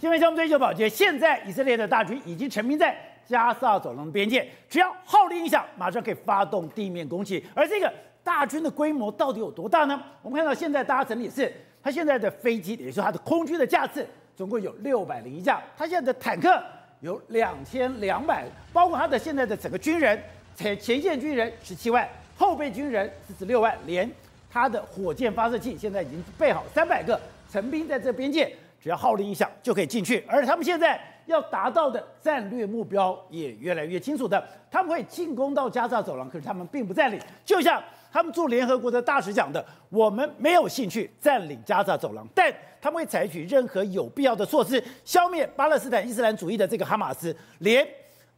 新闻项目追求保洁，现在以色列的大军已经成兵在加萨走廊边界，只要号令一响，马上可以发动地面攻击。而这个大军的规模到底有多大呢？我们看到现在大家整理是，它现在的飞机，也就是它的空军的架次，总共有六百零一架，它现在的坦克有两千两百，包括它的现在的整个军人，前前线军人十七万，后备军人四十六万，连它的火箭发射器现在已经备好三百个，陈兵在这边界，只要号令一响就可以进去。而他们现在。要达到的战略目标也越来越清楚的，他们会进攻到加萨走廊，可是他们并不占领。就像他们驻联合国的大使讲的，我们没有兴趣占领加萨走廊，但他们会采取任何有必要的措施，消灭巴勒斯坦伊斯兰主义的这个哈马斯。连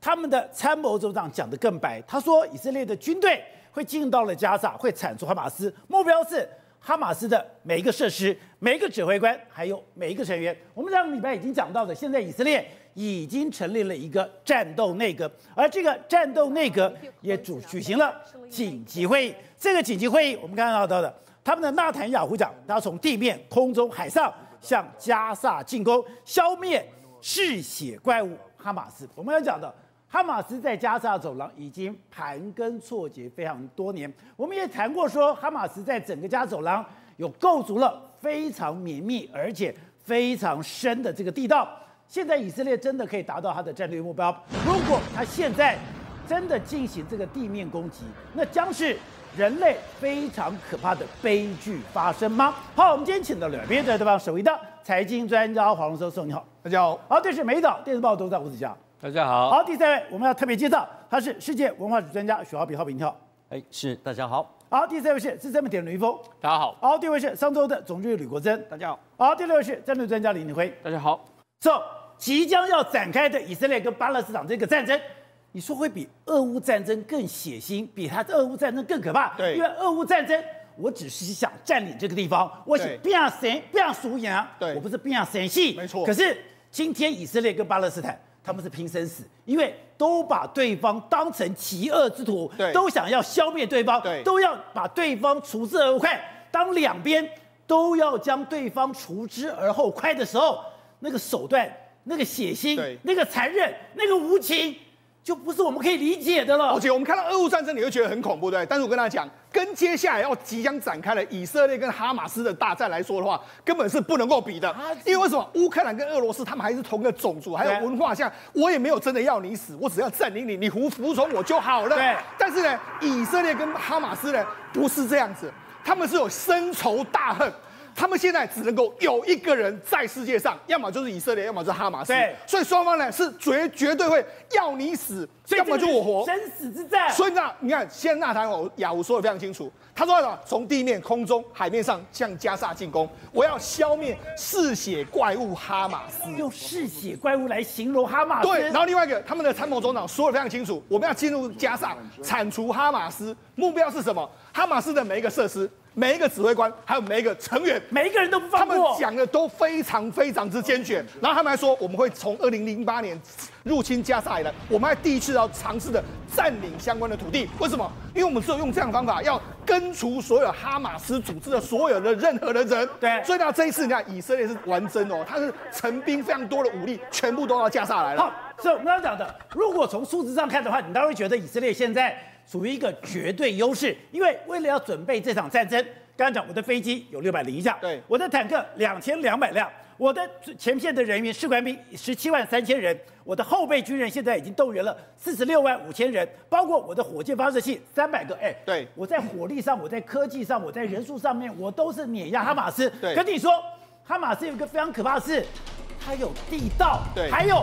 他们的参谋总长讲得更白，他说以色列的军队会进到了加萨，会铲除哈马斯，目标是。哈马斯的每一个设施、每一个指挥官，还有每一个成员，我们上个礼拜已经讲到的，现在以色列已经成立了一个战斗内阁，而这个战斗内阁也主举行了紧急会议。这个紧急会议，我们刚刚到的，他们的纳坦雅胡讲，他从地面、空中、海上向加萨进攻，消灭嗜血怪物哈马斯。我们要讲的。哈马斯在加沙走廊已经盘根错节非常多年。我们也谈过说，哈马斯在整个加走廊有构筑了非常绵密而且非常深的这个地道。现在以色列真的可以达到他的战略目标。如果他现在真的进行这个地面攻击，那将是人类非常可怕的悲剧发生吗？好，我们今天请到两边的对方，首位的财经专家黄荣寿，你好，大家好。好，这是美早电视报董事长吴子嘉。大家好，好，第三位我们要特别介绍，他是世界文化史专家许浩比，豪比你好，哎，是大家好，好，第三位是资深媒体人吕峰，大家好，好，第五位是商周的总经理吕国珍，大家好，好，第六位是战略专家林立辉，大家好，So 即将要展开的以色列跟巴勒斯坦这个战争，你说会比俄乌战争更血腥，比他的俄乌战争更可怕？对，因为俄乌战争我只是想占领这个地方，我是不要谁不要输赢，对，我不是不要谁戏，没错，可是今天以色列跟巴勒斯坦。他们是拼生死，因为都把对方当成极恶之徒，对，都想要消灭对方，对，都要把对方除之而后快。当两边都要将对方除之而后快的时候，那个手段、那个血腥、那个残忍、那个无情。就不是我们可以理解的了。而且我们看到俄乌战争，你会觉得很恐怖，对？但是我跟大家讲，跟接下来要即将展开的以色列跟哈马斯的大战来说的话，根本是不能够比的。因为为什么？乌克兰跟俄罗斯他们还是同一个种族，还有文化，像我也没有真的要你死，我只要占领你，你服服从我就好了。对。但是呢，以色列跟哈马斯呢，不是这样子，他们是有深仇大恨。他们现在只能够有一个人在世界上，要么就是以色列，要么就是哈马斯。对，所以双方呢是绝绝对会要你死，要么就我活，生死之战。所以呢，你看，现在纳坦雅胡说的非常清楚，他说什么？从地面、空中、海面上向加萨进攻，我要消灭嗜血怪物哈马斯。用嗜血怪物来形容哈马斯。对，然后另外一个，他们的参谋总长说的非常清楚，我们要进入加萨，铲除哈马斯，目标是什么？哈马斯的每一个设施。每一个指挥官，还有每一个成员，每一个人都不放过。他们讲的都非常非常之坚决。然后他们还说，我们会从二零零八年入侵加沙以来，我们还第一次要尝试的占领相关的土地。为什么？因为我们只有用这样的方法，要根除所有哈马斯组织的所有的任何的人。对。所以呢，这一次你看，以色列是完真哦，他是成兵非常多的武力，全部都到加沙来了。好，所以我们刚刚讲的，如果从数字上看的话，你当然会觉得以色列现在。属于一个绝对优势，因为为了要准备这场战争，刚刚讲我的飞机有六百零一架，对，我的坦克两千两百辆，我的前线的人员士官兵十七万三千人，我的后备军人现在已经动员了四十六万五千人，包括我的火箭发射器三百个，哎，对，我在火力上，我在科技上，我在人数上面，我都是碾压哈马斯。对，跟你说，哈马斯有一个非常可怕的事，它有地道，对，还有。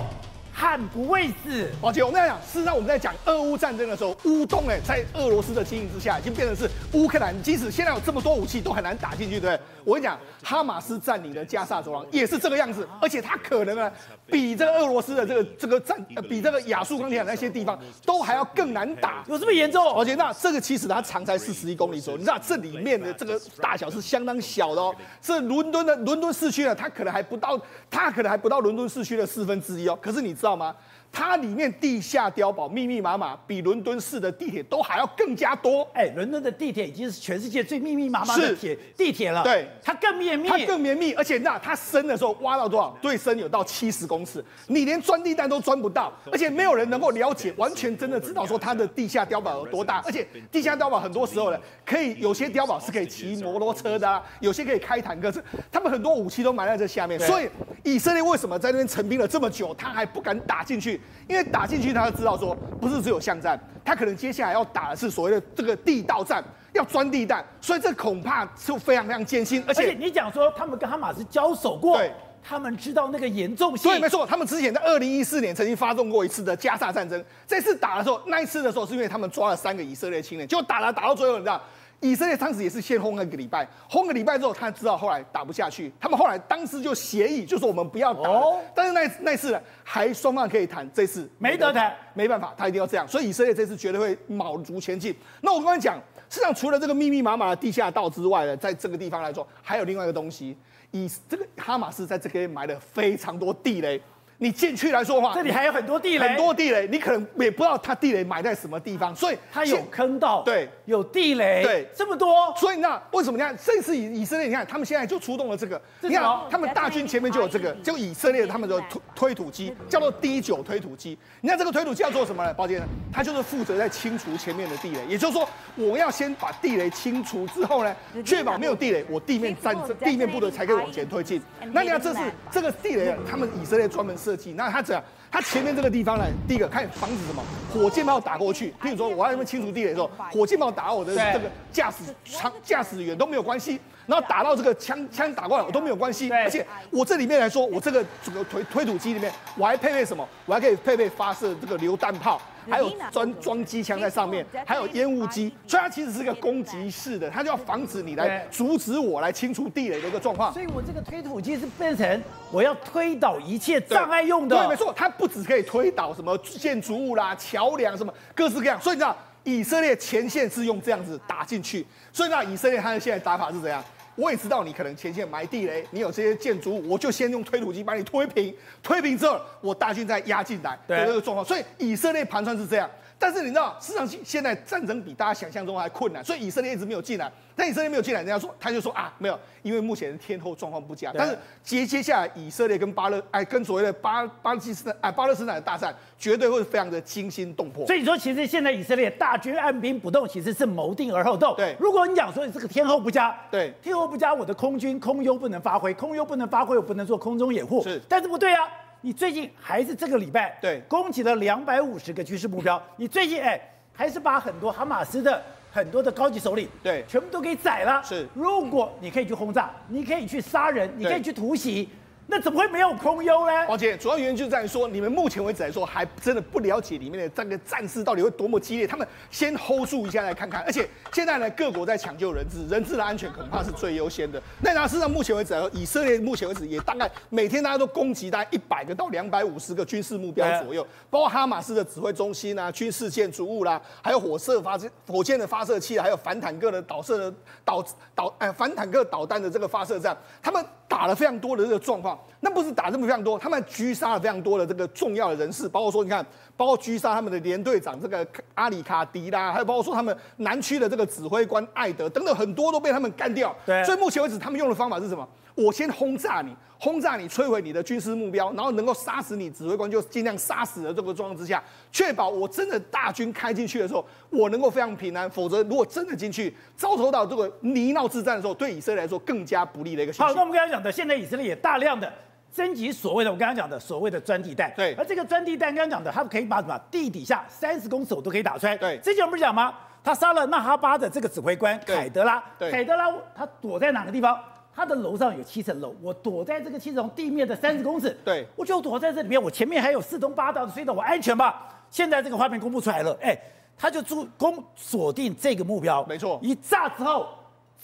汉不畏死。而且我们在讲，事实上我们在讲俄乌战争的时候，乌东哎，在俄罗斯的经营之下，已经变成是乌克兰，即使现在有这么多武器，都很难打进去，对不对？我跟你讲，哈马斯占领的加萨走廊也是这个样子，而且他可能呢，比这个俄罗斯的这个这个战，呃，比这个亚速钢铁厂那些地方都还要更难打，有这么严重？而且那这个其实它长才四十一公里左右，你知道这里面的这个大小是相当小的哦。这伦敦的伦敦市区呢，它可能还不到，它可能还不到伦敦市区的四分之一哦。可是你知？道吗？它里面地下碉堡密密麻麻，比伦敦市的地铁都还要更加多。哎，伦敦的地铁已经是全世界最密密麻麻的铁地铁了。对，它更绵密，它更绵密，而且那它深的时候挖到多少？最深有到七十公尺，你连钻地弹都钻不到，而且没有人能够了解，完全真的知道说它的地下碉堡有多大。而且地下碉堡很多时候呢，可以有些碉堡是可以骑摩托车的啊，有些可以开坦克，是他们很多武器都埋在这下面。所以以色列为什么在那边成兵了这么久，他还不敢打进去？因为打进去。他就知道说，不是只有巷战，他可能接下来要打的是所谓的这个地道战，要钻地弹，所以这恐怕是非常非常艰辛。而且，而且你讲说他们跟哈马斯交手过，对，他们知道那个严重性。对，没错，他们之前在二零一四年曾经发动过一次的加沙战争，这次打的时候，那一次的时候是因为他们抓了三个以色列青年，结果打了打到最后，你知道。以色列当时也是先轰了一个礼拜，轰个礼拜之后，他知道后来打不下去，他们后来当时就协议，就说我们不要打。哦。但是那那次呢，还双方可以谈，这次没得谈，没办法，他一定要这样。所以以色列这次绝对会卯足前进。那我刚才讲，实际上除了这个密密麻麻的地下道之外呢，在这个地方来说，还有另外一个东西，以这个哈马斯在这边埋了非常多地雷。你进去来说话，这里还有很多地雷，很多地雷，你可能也不知道它地雷埋在什么地方，所以它有坑道，对，有地雷，对，这么多，所以那为什么你看这次以以色列，你看他们现在就出动了这个，你看他们大军前面就有这个，就以色列他们的推推土机叫做 D 九推土机，你看这个推土机要做什么呢？抱歉，它就是负责在清除前面的地雷，也就是说我要先把地雷清除之后呢，确保没有地雷，我地面战地面部队才可以往前推进。那你看这是这个地雷，他们以色列专门设计，那它怎样？它前面这个地方呢，第一个看防止什么火箭炮打过去。譬如说，我要那边清除地雷的时候，火箭炮打到我的这个驾驶舱驾驶员都没有关系，然后打到这个枪枪打过来我都没有关系。而且我这里面来说，我这个整个推推土机里面，我还配备什么？我还可以配备发射这个榴弹炮。还有装装机枪在上面，还有烟雾机，所以它其实是个攻击式的，它就要防止你来阻止我来清除地雷的一个状况。所以我这个推土机是变成我要推倒一切障碍用的。对，对，没错，它不只可以推倒什么建筑物啦、桥梁什么各式各样。所以你知道，以色列前线是用这样子打进去，所以你知道以色列它的现在打法是怎样？我也知道你可能前线埋地雷，你有这些建筑物，我就先用推土机把你推平，推平之后，我大军再压进来对这个状况。所以以色列盘算是这样。但是你知道，事实上现在战争比大家想象中还困难，所以以色列一直没有进来。但以色列没有进来，人家说他就说啊，没有，因为目前天候状况不佳。但是接接下来以色列跟巴勒哎，跟所谓的巴巴基斯坦哎巴勒斯坦的大战，绝对会非常的惊心动魄。所以说，其实现在以色列大军按兵不动，其实是谋定而后动。对，如果你讲说你这个天候不佳，对，天候不佳，我的空军空优不能发挥，空优不能发挥，我不能做空中掩护。是，但是不对啊。你最近还是这个礼拜，对，攻击了两百五十个军事目标。你最近哎，还是把很多哈马斯的很多的高级首领，对，全部都给宰了。是，如果你可以去轰炸，你可以去杀人，你可以去突袭。那怎么会没有空优呢？而且主要原因就在于说，你们目前为止来说还真的不了解里面的这个战事到底会多么激烈。他们先 hold 住一下来看看。而且现在呢，各国在抢救人质，人质的安全恐怕是最优先的。那拿事实上目前为止来说，以色列目前为止也大概每天大家都攻击大概一百个到两百五十个军事目标左右，包括哈马斯的指挥中心啊、军事建筑物啦，还有火射发射火箭的发射器，还有反坦克的导射的导导哎反坦克导弹的这个发射站，他们。打了非常多的这个状况，那不是打这么非常多，他们狙杀了非常多的这个重要的人士，包括说你看，包括狙杀他们的连队长这个阿里卡迪啦，还有包括说他们南区的这个指挥官艾德等等，很多都被他们干掉。对，所以目前为止，他们用的方法是什么？我先轰炸你，轰炸你，摧毁你的军事目标，然后能够杀死你指挥官，就尽量杀死的这个状况之下，确保我真的大军开进去的时候，我能够非常平安。否则，如果真的进去，遭受到这个泥淖之战的时候，对以色列来说更加不利的一个情况。好，那我们刚才讲的，现在以色列也大量的征集所谓的，我刚刚讲的所谓的钻地弹。对，而这个钻地弹，刚刚讲的，它可以把什么地底下三十公尺我都可以打穿。对，之前我们不是讲吗？他杀了纳哈巴的这个指挥官凯德拉。对，凯德拉他躲在哪个地方？他的楼上有七层楼，我躲在这个七层地面的三十公尺，对，我就躲在这里面，我前面还有四通八达的隧道，我安全吧？现在这个画面公布出来了，哎，他就注攻锁定这个目标，没错，一炸之后。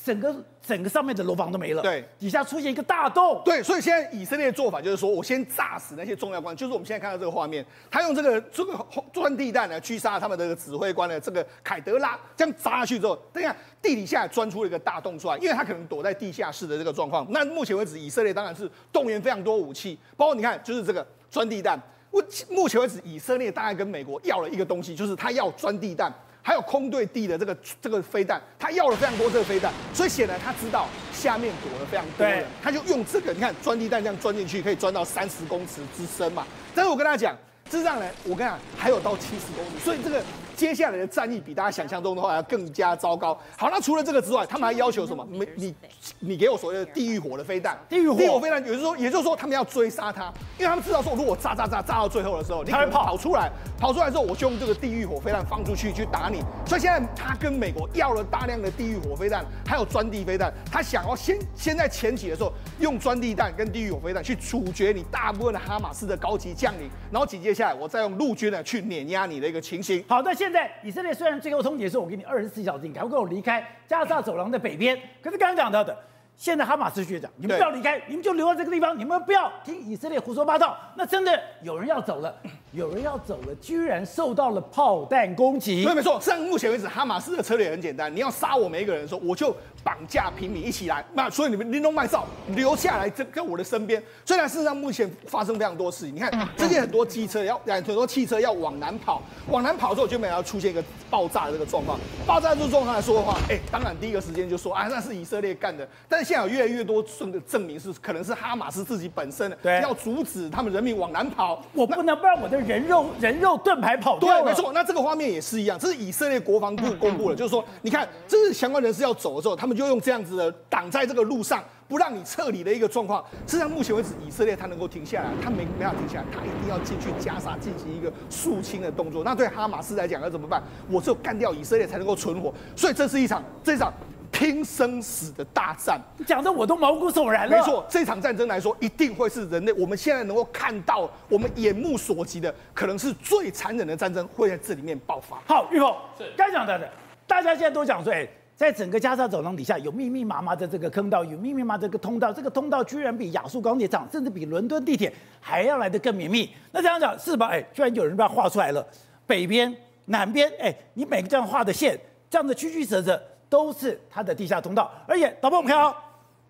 整个整个上面的楼房都没了，对，底下出现一个大洞，对，所以现在以色列的做法就是说，我先炸死那些重要官，就是我们现在看到这个画面，他用这个这个钻地弹来狙杀他们的指挥官的这个凯德拉，这样砸下去之后，等下地底下钻出了一个大洞出来，因为他可能躲在地下室的这个状况。那目前为止，以色列当然是动员非常多武器，包括你看，就是这个钻地弹。我目前为止，以色列大概跟美国要了一个东西，就是他要钻地弹，还有空对地的这个这个飞弹，他要了非常多这个飞弹，所以显然他知道下面躲了非常多人，他就用这个，你看钻地弹这样钻进去，可以钻到三十公尺之深嘛。但是我跟大家讲，事实上呢，我跟你讲，还有到七十公里，所以这个。接下来的战役比大家想象中的话要更加糟糕。好，那除了这个之外，他们还要求什么？没你你给我所谓的地狱火的飞弹，地狱火，飞弹，也就是说，也就是说，他们要追杀他，因为他们知道说，如果炸炸炸炸到最后的时候，你可能跑出来，跑出来之后，我就用这个地狱火飞弹放出去去打你。所以现在他跟美国要了大量的地狱火飞弹，还有钻地飞弹，他想要先先在前期的时候用钻地弹跟地狱火飞弹去处决你大部分的哈马斯的高级将领，然后紧接下来我再用陆军呢去碾压你的一个情形。好，那现在在以色列。虽然最后通牒说我给你二十四小时，你赶快给我离开加沙走廊的北边。可是刚刚讲到的，现在哈马斯学长，你们不要离开，你们就留在这个地方，你们不要听以色列胡说八道。那真的有人要走了，有人要走了，居然受到了炮弹攻击。对，没错。上目前为止，哈马斯的策略很简单，你要杀我每一个人的时候，我就。绑架平民一起来，那所以你们拎东卖少留下来在在我的身边。虽然事实上目前发生非常多事情，你看最近很多机车要，很多汽车要往南跑，往南跑之后就没有。要出现一个爆炸的这个状况。爆炸这个状况来说的话，哎，当然第一个时间就说啊，那是以色列干的。但是现在有越来越多证的证明是可能是哈马斯自己本身的，对，要阻止他们人民往南跑。我不能不让我的人肉人肉盾牌跑掉。对，没错。那这个画面也是一样，这是以色列国防部公布的，就是说，你看这是相关人士要走的时候，他们。就用这样子的挡在这个路上，不让你撤离的一个状况。实际上，目前为止，以色列他能够停下来，他没没法停下来，他一定要进去加沙进行一个肃清的动作。那对哈马斯来讲要怎么办？我只有干掉以色列才能够存活。所以这是一场这一场拼生死的大战。讲的我都毛骨悚然了。没错，这场战争来说，一定会是人类我们现在能够看到、我们眼目所及的，可能是最残忍的战争会在这里面爆发。好，玉凤是该讲的，大家现在都讲说，哎。在整个加沙走廊底下有密密麻麻的这个坑道，有密密麻麻的这个通道，这个通道居然比亚速钢铁厂，甚至比伦敦地铁还要来得更绵密。那这样讲是吧？哎，居然有人把它画出来了，北边、南边，哎，你每个这样画的线，这样的曲曲折折，都是它的地下通道。而且，导播我们看哦，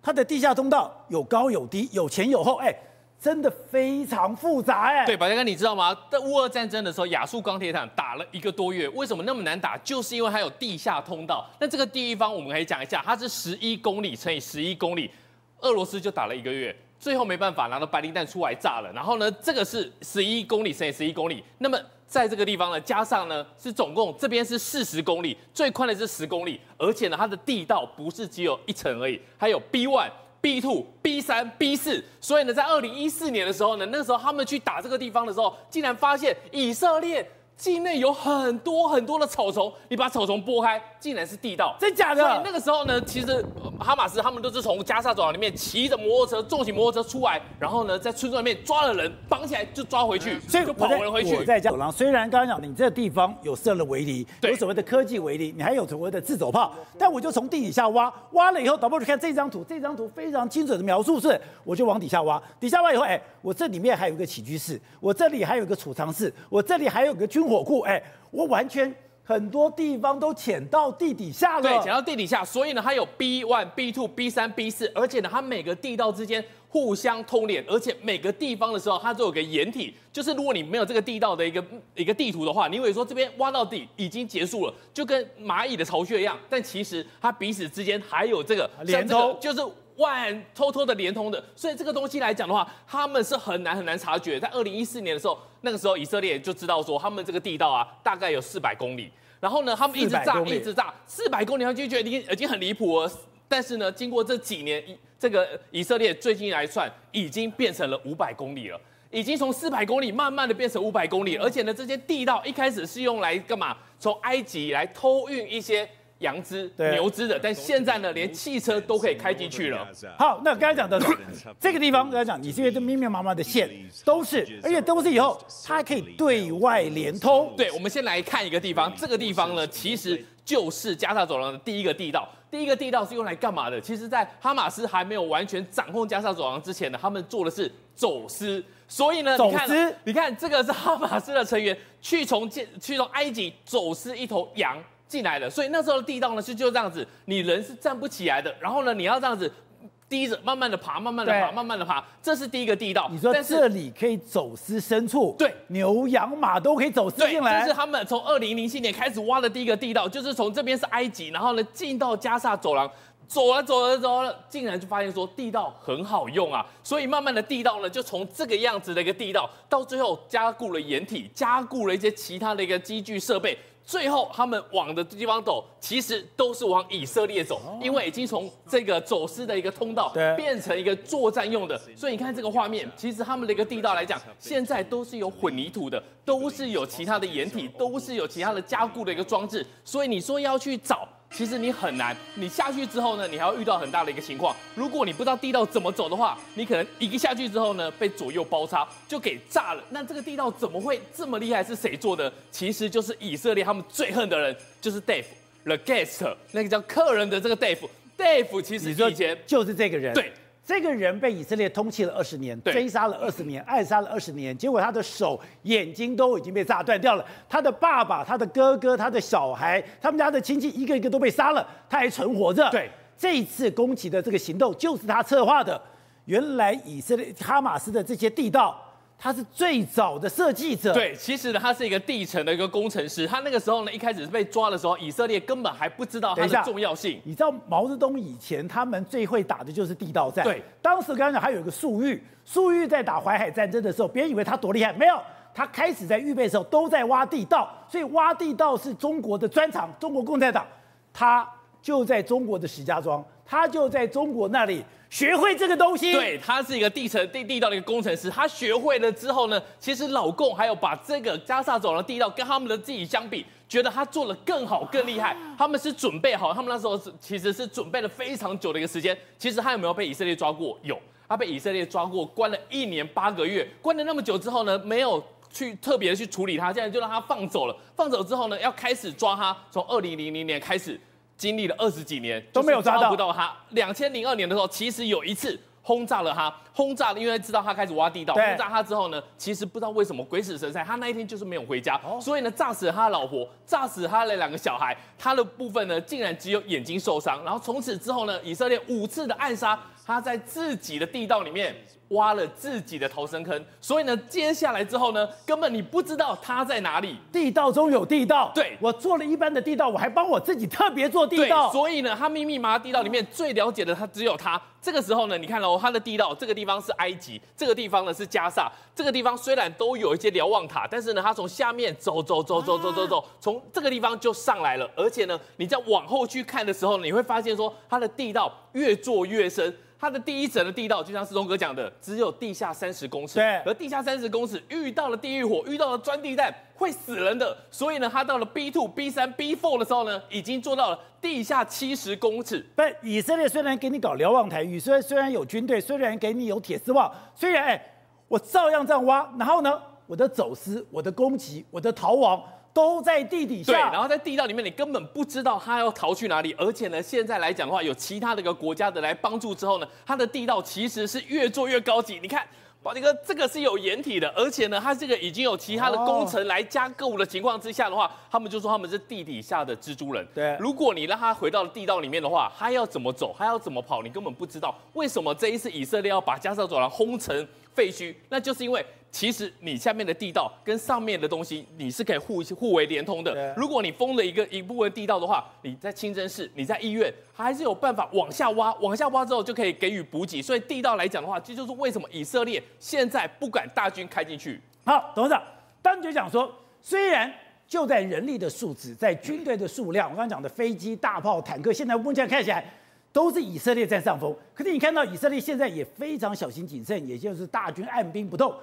它的地下通道有高有低，有前有后，哎。真的非常复杂哎，对，宝杰哥，你知道吗？在乌俄战争的时候，亚速钢铁厂打了一个多月，为什么那么难打？就是因为它有地下通道。那这个地方我们可以讲一下，它是十一公里乘以十一公里，俄罗斯就打了一个月，最后没办法拿到白磷弹出来炸了。然后呢，这个是十一公里乘以十一公里，那么在这个地方呢，加上呢是总共这边是四十公里，最宽的是十公里，而且呢它的地道不是只有一层而已，还有 B one。B two、B 三、B 四，所以呢，在二零一四年的时候呢，那时候他们去打这个地方的时候，竟然发现以色列。境内有很多很多的草丛，你把草丛拨开，竟然是地道，真假的？所以那个时候呢，其实哈马斯他们都是从加沙走廊里面骑着摩托车、重型摩托车出来，然后呢，在村庄里面抓了人，绑起来就抓回去，所以就跑人回去。我在走廊，虽然刚刚讲你这个地方有设了围篱，有所谓的科技围篱，你还有所谓的自走炮，但我就从地底下挖，挖了以后，导播去看这张图，这张图非常精准的描述是，我就往底下挖，底下挖以后，哎，我这里面还有一个起居室，我这里还有一个储藏室，我这里还有个军火库，哎。我完全很多地方都潜到地底下了，对，潜到地底下，所以呢，它有 B one、B two、B 三、B 四，而且呢，它每个地道之间互相通连，而且每个地方的时候，它都有个掩体，就是如果你没有这个地道的一个一个地图的话，你以为说这边挖到底已经结束了，就跟蚂蚁的巢穴一样，但其实它彼此之间还有这个连通，就是。万偷偷的连通的，所以这个东西来讲的话，他们是很难很难察觉。在二零一四年的时候，那个时候以色列就知道说，他们这个地道啊，大概有四百公里。然后呢，他们一直炸，一直炸，四百公里，他就觉得已经已经很离谱了。但是呢，经过这几年，这个以色列最近来算，已经变成了五百公里了，已经从四百公里慢慢的变成五百公里。而且呢，这些地道一开始是用来干嘛？从埃及来偷运一些。羊脂、牛脂的，但现在呢，连汽车都可以开进去了。好，那刚才讲的这个地方，刚才讲，你这边都密密麻麻的线都是，而且都是以后它还可以对外连通。对，我们先来看一个地方，这个地方呢，其实就是加沙走廊的第一个地道。第一个地道是用来干嘛的？其实，在哈马斯还没有完全掌控加沙走廊之前呢，他们做的是走私。所以呢，走私，你看这个是哈马斯的成员去从建去从埃及走私一头羊。进来的，所以那时候的地道呢是就这样子，你人是站不起来的，然后呢，你要这样子低着慢慢的爬，慢慢的爬，慢慢的爬，这是第一个地道。你说这里可以走私牲畜，对，牛羊马都可以走私进来。这是他们从二零零七年开始挖的第一个地道，就是从这边是埃及，然后呢进到加萨走廊。走了走了走了，竟然就发现说地道很好用啊，所以慢慢的地道呢，就从这个样子的一个地道，到最后加固了掩体，加固了一些其他的一个机具设备，最后他们往的地方走，其实都是往以色列走，因为已经从这个走私的一个通道变成一个作战用的，所以你看这个画面，其实他们的一个地道来讲，现在都是有混凝土的，都是有其他的掩体，都是有其他的加固的一个装置，所以你说要去找。其实你很难，你下去之后呢，你还要遇到很大的一个情况。如果你不知道地道怎么走的话，你可能一个下去之后呢，被左右包抄，就给炸了。那这个地道怎么会这么厉害？是谁做的？其实就是以色列他们最恨的人，就是 Dave the guest，那个叫客人的这个 Dave。Dave 其实以前就是这个人。对。这个人被以色列通缉了二十年，追杀了二十年，暗杀了二十年，结果他的手、眼睛都已经被炸断掉了。他的爸爸、他的哥哥、他的小孩、他们家的亲戚一个一个都被杀了，他还存活着。对，这一次攻击的这个行动就是他策划的。原来以色列哈马斯的这些地道。他是最早的设计者。对，其实呢，他是一个地层的一个工程师。他那个时候呢，一开始是被抓的时候，以色列根本还不知道他的重要性。你知道毛泽东以前他们最会打的就是地道战。对，当时刚刚讲还有一个粟裕，粟裕在打淮海战争的时候，别人以为他多厉害，没有，他开始在预备的时候都在挖地道，所以挖地道是中国的专长。中国共产党，他就在中国的石家庄，他就在中国那里。学会这个东西，对，他是一个地层地地道的一个工程师。他学会了之后呢，其实老共还有把这个加沙走廊地道跟他们的自己相比，觉得他做的更好更厉害。他们是准备好，他们那时候是其实是准备了非常久的一个时间。其实他有没有被以色列抓过？有，他被以色列抓过，关了一年八个月。关了那么久之后呢，没有去特别的去处理他，现在就让他放走了。放走之后呢，要开始抓他，从二零零零年开始。经历了二十几年都没有抓不到他。两千零二年的时候，其实有一次轰炸了他，轰炸了，因为知道他开始挖地道。轰炸他之后呢，其实不知道为什么鬼使神差，他那一天就是没有回家，所以呢，炸死了他的老婆，炸死他的两个小孩，他的部分呢，竟然只有眼睛受伤。然后从此之后呢，以色列五次的暗杀，他在自己的地道里面。挖了自己的逃生坑，所以呢，接下来之后呢，根本你不知道他在哪里。地道中有地道。对，我做了一般的地道，我还帮我自己特别做地道。所以呢，他密密麻麻地道里面最了解的，他只有他。这个时候呢，你看哦，他的地道这个地方是埃及，这个地方呢是加萨。这个地方虽然都有一些瞭望塔，但是呢，他从下面走走走走走走走，从这个地方就上来了。而且呢，你再往后去看的时候，你会发现说，他的地道越做越深。它的第一层的地道，就像世忠哥讲的，只有地下三十公尺。对，而地下三十公尺遇到了地狱火，遇到了钻地弹，会死人的。所以呢，它到了 B two、B 三、B four 的时候呢，已经做到了地下七十公尺。但，以色列虽然给你搞瞭望台，以色列虽然有军队，虽然给你有铁丝网，虽然哎，我照样这样挖，然后呢，我的走私、我的攻击、我的逃亡。都在地底下，对，然后在地道里面，你根本不知道他要逃去哪里。而且呢，现在来讲的话，有其他的一个国家的来帮助之后呢，它的地道其实是越做越高级。你看，宝杰哥，这个是有掩体的，而且呢，它这个已经有其他的工程来加固的情况之下的话，他们就说他们是地底下的蜘蛛人。对，如果你让他回到地道里面的话，他要怎么走，他要怎么跑，你根本不知道。为什么这一次以色列要把加沙走廊轰成废墟？那就是因为。其实你下面的地道跟上面的东西，你是可以互互为连通的。如果你封了一个一部分地道的话，你在清真寺、你在医院，还是有办法往下挖，往下挖之后就可以给予补给。所以地道来讲的话，这就是为什么以色列现在不敢大军开进去。好，董事长，当局讲说，虽然就在人力的素质、在军队的数量，我刚刚讲的飞机、大炮、坦克，现在目前看起来都是以色列占上风。可是你看到以色列现在也非常小心谨慎，也就是大军按兵不动。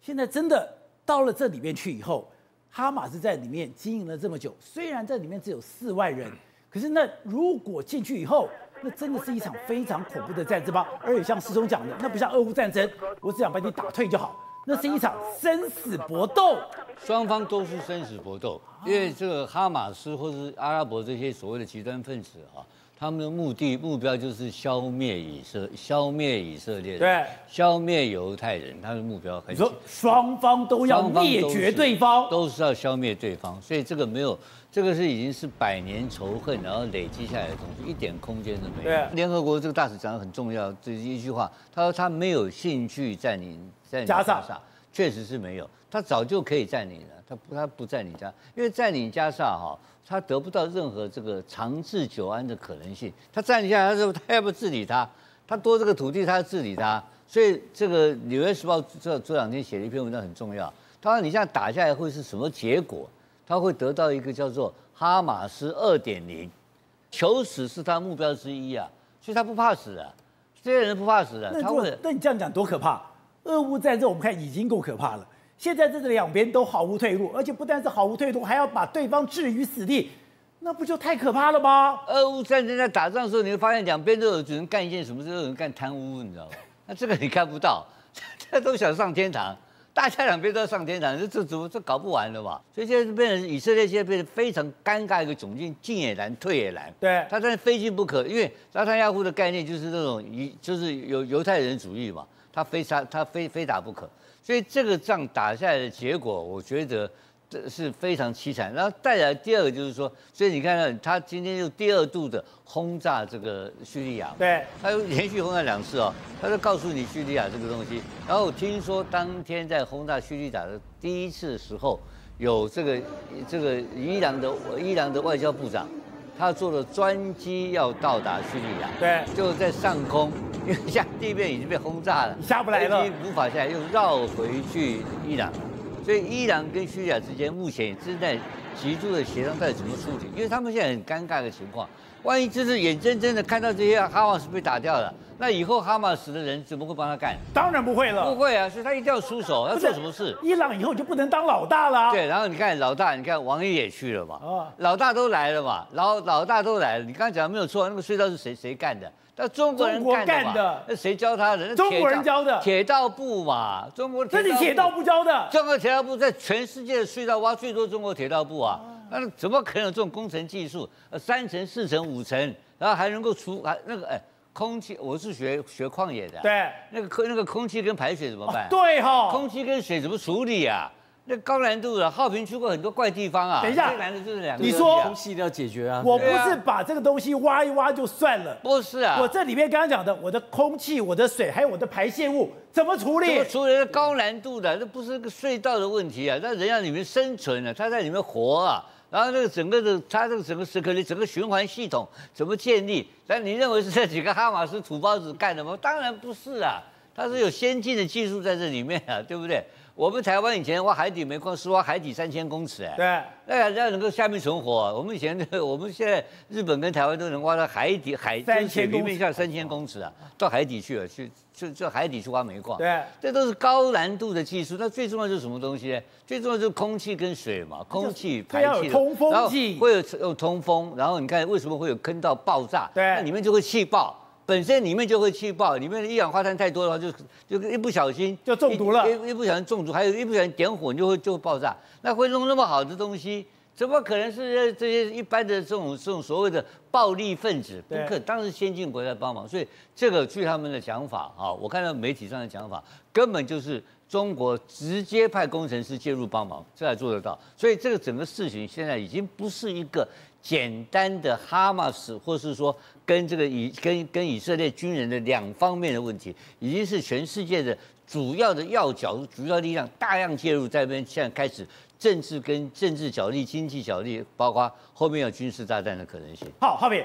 现在真的到了这里面去以后，哈马斯在里面经营了这么久，虽然这里面只有四万人，可是那如果进去以后，那真的是一场非常恐怖的战争吧？而且像世忠讲的，那不像俄乌战争，我只想把你打退就好，那是一场生死搏斗，双方都是生死搏斗，因为这个哈马斯或是阿拉伯这些所谓的极端分子啊。他们的目的目标就是消灭以色，消灭以色列，对，消灭犹太人，他的目标很。你说双方都要灭绝对方，都是要消灭对方，所以这个没有，这个是已经是百年仇恨，然后累积下来的东西，一点空间都没有。对，联合国这个大使讲的很重要，这一句话，他说他没有兴趣占领占领加沙，确实是没有，他早就可以占领了，他不他不占领加，因为占领加沙哈。他得不到任何这个长治久安的可能性。他占领下来，他说他要不治理他，他多这个土地，他要治理他。所以这个《纽约时报》这这两天写了一篇文章很重要。他说你这样打下来会是什么结果？他会得到一个叫做哈马斯二点零，求死是他目标之一啊。所以他不怕死啊，这些人不怕死啊。那如那你这样讲多可怕？俄乌战争我们看已经够可怕了。现在这两边都毫无退路，而且不但是毫无退路，还要把对方置于死地，那不就太可怕了吗？俄乌战争在打仗的时候，你会发现两边都有只能干一件什么事，都有人干贪污，你知道吗？那这个你看不到，大家都想上天堂，大家两边都要上天堂，这这怎么这搞不完了嘛？所以现在变成以色列现在变得非常尴尬一个窘境，进也难，退也难。对，他真的非进不可，因为拉坦雅胡的概念就是那种犹就是犹犹太人主义嘛，他非杀他非非打不可。所以这个仗打下来的结果，我觉得这是非常凄惨。然后带来第二个就是说，所以你看到他今天又第二度的轰炸这个叙利亚，对，他又连续轰炸两次哦，他就告诉你叙利亚这个东西。然后我听说当天在轰炸叙利亚的第一次的时候，有这个这个伊朗的伊朗的外交部长。他坐的专机要到达叙利亚，对，就在上空，因为下地面已经被轰炸了，下不来了，无法下来，又绕回去伊朗，所以伊朗跟叙利亚之间目前也正在急速的协商，到底怎么处理，因为他们现在很尴尬的情况。万一就是眼睁睁的看到这些哈马斯被打掉了，那以后哈马斯的人怎么会帮他干？当然不会了，不会啊，所以他一定要出手，要做什么事？伊朗以后就不能当老大了。对，然后你看老大，你看王毅也去了嘛，哦，老大都来了嘛，老老大都来了。你刚刚讲的没有错，那个隧道是谁谁干的？那中国人干的，那谁教他的？中国人教的，铁道部嘛，中国。这是铁道部教的。中国铁道部在全世界的隧道挖最多，中国铁道部啊。那怎么可能有这种工程技术？呃，三层、四层、五层，然后还能够除还那个哎，空气，我是学学矿业的，对，那个空那个空气跟排水怎么办？哦、对哈、哦，空气跟水怎么处理啊？那高难度的，浩平去过很多怪地方啊。等一下，最难的就是两个。你说空气都要解决啊。我不是把这个东西挖一挖就算了。不是啊。我这里面刚刚讲的，我的空气、我的水，还有我的排泄物，怎么处理？怎么处理？高难度的，那不是个隧道的问题啊。那人要里面生存啊，他在里面活啊。然后这个整个的，它这个整个时刻里整个循环系统怎么建立？但你认为是这几个哈马斯土包子干的吗？当然不是啊，它是有先进的技术在这里面啊，对不对？我们台湾以前挖海底煤矿是挖海底三千公尺哎，对，那人家能够下面存活。我们以前的，我们现在日本跟台湾都能挖到海底海三千公面下三千公尺啊，到海底去了，去去去海底去挖煤矿。对，这都是高难度的技术。那最重要就是什么东西呢？最重要就是空气跟水嘛，空气排气，通风然后会有有通风，然后你看为什么会有坑道爆炸？对，那里面就会气爆。本身里面就会气爆，里面的一氧化碳太多的话就，就就一不小心就中毒了，一一不小心中毒，还有一不小心点火，你就会就会爆炸。那会弄那么好的东西，怎么可能是这些一般的这种这种所谓的暴力分子？不可，当时先进国家帮忙，所以这个据他们的讲法啊，我看到媒体上的讲法，根本就是中国直接派工程师介入帮忙，这才做得到。所以这个整个事情现在已经不是一个。简单的哈马斯，或是说跟这个以跟跟以色列军人的两方面的问题，已经是全世界的主要的要角、主要力量大量介入，在那边现在开始政治跟政治角力、经济角力，包括后面有军事大战的可能性。好，浩平，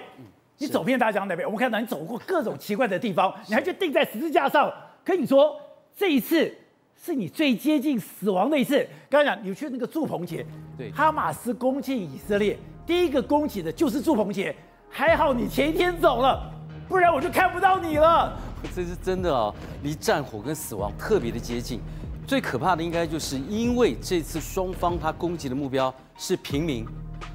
你走遍大江南北，我们看到你走过各种奇怪的地方，你还去定在十字架上。跟你说这一次是你最接近死亡的一次。刚刚讲你去那个祝鹏节，对，哈马斯攻进以色列。第一个攻击的就是祝鹏杰，还好你前一天走了，不然我就看不到你了。这是真的啊，离战火跟死亡特别的接近。最可怕的应该就是因为这次双方他攻击的目标是平民，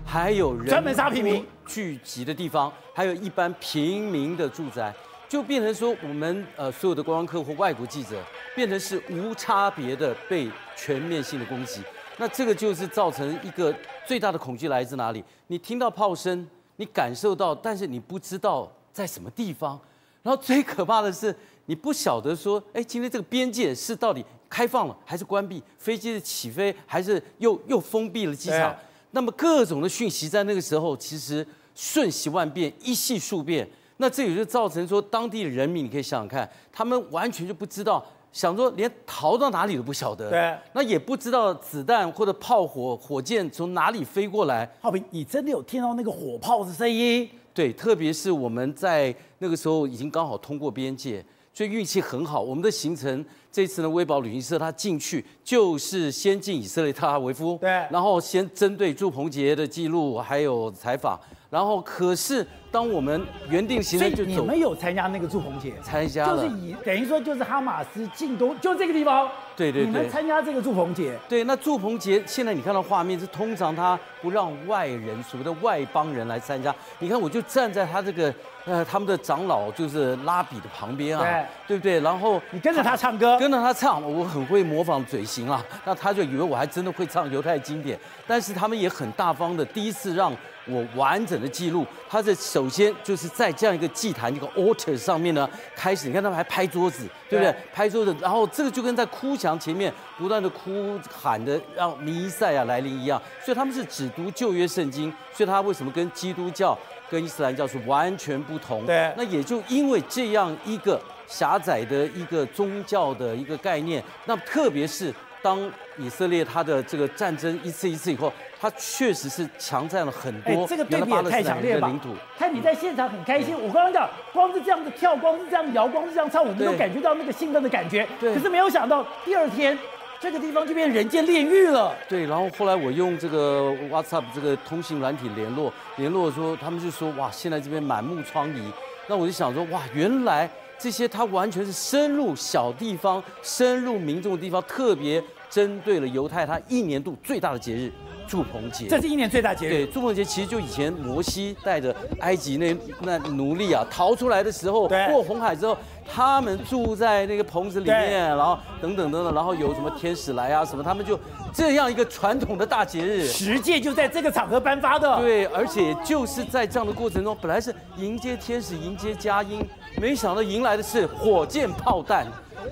还有人专门杀平民聚集的地方，还有一般平民的住宅，就变成说我们呃所有的观光客或外国记者变成是无差别的被全面性的攻击。那这个就是造成一个最大的恐惧来自哪里？你听到炮声，你感受到，但是你不知道在什么地方。然后最可怕的是，你不晓得说，哎，今天这个边界是到底开放了还是关闭？飞机的起飞还是又又封闭了机场？那么各种的讯息在那个时候其实瞬息万变，一系数变。那这也就造成说，当地的人民，你可以想想看，他们完全就不知道，想说连逃到哪里都不晓得。对，那也不知道子弹或者炮火、火箭从哪里飞过来。浩平，你真的有听到那个火炮的声音？对，特别是我们在那个时候已经刚好通过边界，所以运气很好。我们的行程这次呢，威宝旅行社他进去就是先进以色列特拉维夫，对，然后先针对朱鹏杰的记录还有采访。然后，可是当我们原定行程就走，你们有参加那个祝鹏杰？参加了，就是以等于说就是哈马斯进攻，就这个地方。对对对，你们参加这个祝鹏杰？对，那祝鹏杰现在你看到画面是通常他不让外人，所谓的外邦人来参加。你看，我就站在他这个呃他们的长老就是拉比的旁边啊，对，对不对？然后你跟着他唱歌，跟着他唱，我很会模仿嘴型啊，那他就以为我还真的会唱犹太经典。但是他们也很大方的，第一次让。我完整的记录，他是首先就是在这样一个祭坛一个 altar 上面呢，开始，你看他们还拍桌子，对不对？拍桌子，然后这个就跟在哭墙前面不断的哭喊的让弥赛亚来临一样，所以他们是只读旧约圣经，所以他为什么跟基督教跟伊斯兰教是完全不同？对，那也就因为这样一个狭窄的一个宗教的一个概念，那特别是当以色列它的这个战争一次一次以后。它确实是强占了很多哎，这个对比也太强烈了吧？看你在现场很开心，我刚刚讲，光是这样子跳，光是这样摇，光是这样唱，我们都感觉到那个兴奋的感觉。对。可是没有想到，第二天这个地方就变人间炼狱了。对。然后后来我用这个 WhatsApp 这个通信软体联络，联络说他们就说哇，现在这边满目疮痍。那我就想说哇，原来这些他完全是深入小地方、深入民众的地方，特别针对了犹太他一年度最大的节日。祝棚节，这是一年最大节日。对，祝棚节其实就以前摩西带着埃及那那奴隶啊逃出来的时候，过红海之后，他们住在那个棚子里面，然后等等等等，然后有什么天使来啊什么，他们就这样一个传统的大节日。十诫就在这个场合颁发的。对，而且就是在这样的过程中，本来是迎接天使，迎接佳音，没想到迎来的是火箭炮弹，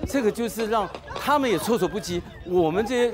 这个就是让他们也措手不及。我们这些。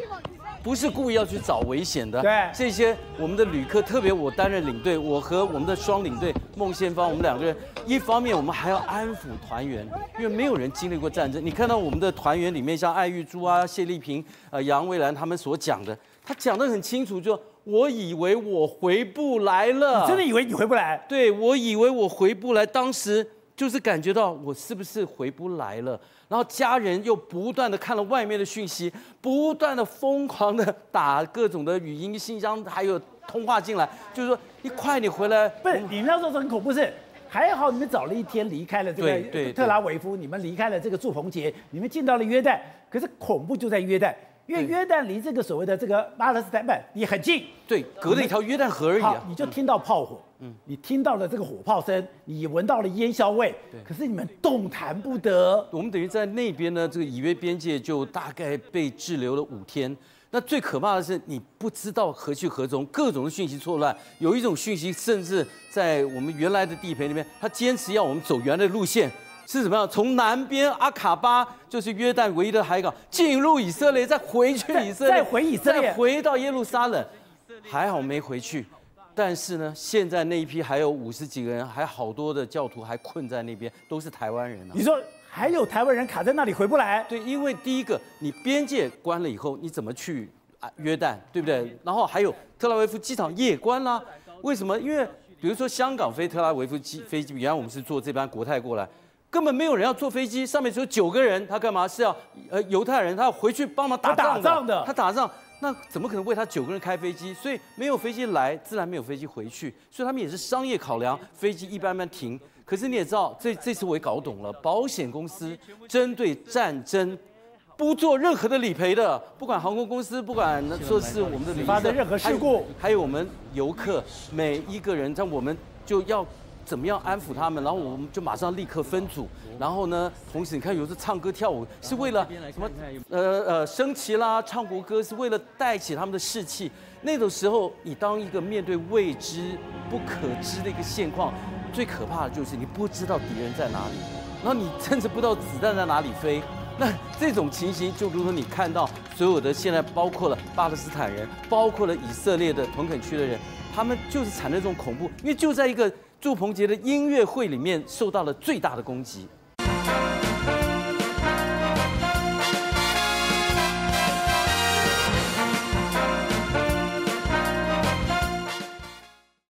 不是故意要去找危险的。对，这些我们的旅客，特别我担任领队，我和我们的双领队孟宪芳，我们两个人，一方面我们还要安抚团员，因为没有人经历过战争。你看到我们的团员里面，像艾玉珠啊、谢丽萍、呃杨蔚兰他们所讲的，他讲得很清楚，就我以为我回不来了。你真的以为你回不来？对，我以为我回不来，当时就是感觉到我是不是回不来了。然后家人又不断的看了外面的讯息，不断的疯狂的打各种的语音信箱，还有通话进来，就是说你快点回来。不是，你那时候很恐怖，是还好你们早了一天离开了这个特拉维夫，你们离开了这个祝棚节，你们进到了约旦。可是恐怖就在约旦，因为约旦离这个所谓的这个巴勒斯坦你很近，对，隔了一条约旦河而已啊。你就听到炮火。嗯，你听到了这个火炮声，你闻到了烟硝味，对，可是你们动弹不得。我们等于在那边呢，这个以约边界就大概被滞留了五天。那最可怕的是，你不知道何去何从，各种的讯息错乱。有一种讯息，甚至在我们原来的地盘里面，他坚持要我们走原来的路线，是怎么样？从南边阿卡巴，就是约旦唯一的海港，进入以色列，再回去以色列，再回以色列，再回到耶路撒冷。还好没回去。但是呢，现在那一批还有五十几个人，还好多的教徒还困在那边，都是台湾人啊。你说还有台湾人卡在那里回不来？对，因为第一个，你边界关了以后，你怎么去啊约旦，对不对？然后还有特拉维夫机场夜关了，为什么？因为比如说香港飞特拉维夫机飞机，原来我们是坐这班国泰过来，根本没有人要坐飞机，上面只有九个人，他干嘛？是要呃犹太人，他要回去帮忙打仗的。他打仗的，他打仗。那怎么可能为他九个人开飞机？所以没有飞机来，自然没有飞机回去。所以他们也是商业考量，飞机一般般停。可是你也知道，这这次我也搞懂了，保险公司针对战争不做任何的理赔的，不管航空公司，不管说是我们的旅发的任何事故，还有我们游客每一个人，像我们就要。怎么样安抚他们？然后我们就马上立刻分组。然后呢，同时你看，有时唱歌跳舞是为了什么？呃呃，升旗啦，唱国歌是为了带起他们的士气。那种时候，你当一个面对未知不可知的一个现况。最可怕的就是你不知道敌人在哪里，然后你甚至不知道子弹在哪里飞。那这种情形就如同你看到所有的现在，包括了巴勒斯坦人，包括了以色列的屯垦区的人，他们就是产生这种恐怖，因为就在一个祝鹏杰的音乐会里面受到了最大的攻击。